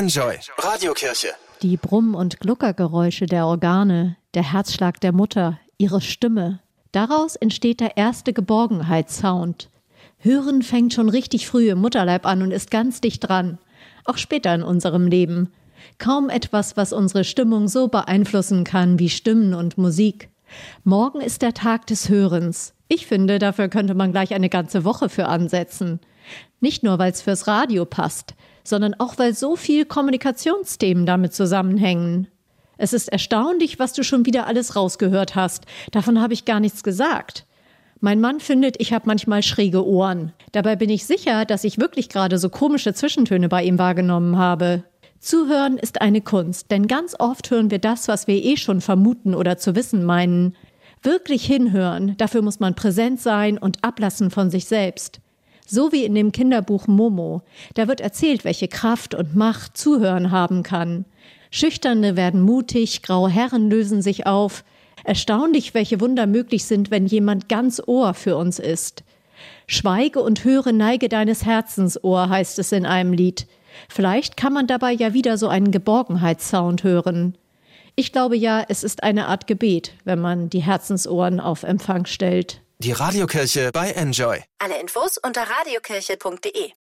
Enjoy Radiokirche. Die Brumm- und Gluckergeräusche der Organe, der Herzschlag der Mutter, ihre Stimme. Daraus entsteht der erste Geborgenheitssound. Hören fängt schon richtig früh im Mutterleib an und ist ganz dicht dran. Auch später in unserem Leben. Kaum etwas, was unsere Stimmung so beeinflussen kann wie Stimmen und Musik. Morgen ist der Tag des Hörens. Ich finde, dafür könnte man gleich eine ganze Woche für ansetzen. Nicht nur, weil es fürs Radio passt, sondern auch, weil so viel Kommunikationsthemen damit zusammenhängen. Es ist erstaunlich, was du schon wieder alles rausgehört hast. Davon habe ich gar nichts gesagt. Mein Mann findet, ich habe manchmal schräge Ohren. Dabei bin ich sicher, dass ich wirklich gerade so komische Zwischentöne bei ihm wahrgenommen habe. Zuhören ist eine Kunst, denn ganz oft hören wir das, was wir eh schon vermuten oder zu wissen meinen. Wirklich hinhören, dafür muss man präsent sein und ablassen von sich selbst. So wie in dem Kinderbuch Momo. Da wird erzählt, welche Kraft und Macht Zuhören haben kann. Schüchterne werden mutig, graue Herren lösen sich auf. Erstaunlich, welche Wunder möglich sind, wenn jemand ganz Ohr für uns ist. Schweige und höre Neige deines Herzens Ohr, heißt es in einem Lied. Vielleicht kann man dabei ja wieder so einen Geborgenheitssound hören. Ich glaube ja, es ist eine Art Gebet, wenn man die Herzensohren auf Empfang stellt. Die Radiokirche bei Enjoy. Alle Infos unter radiokirche.de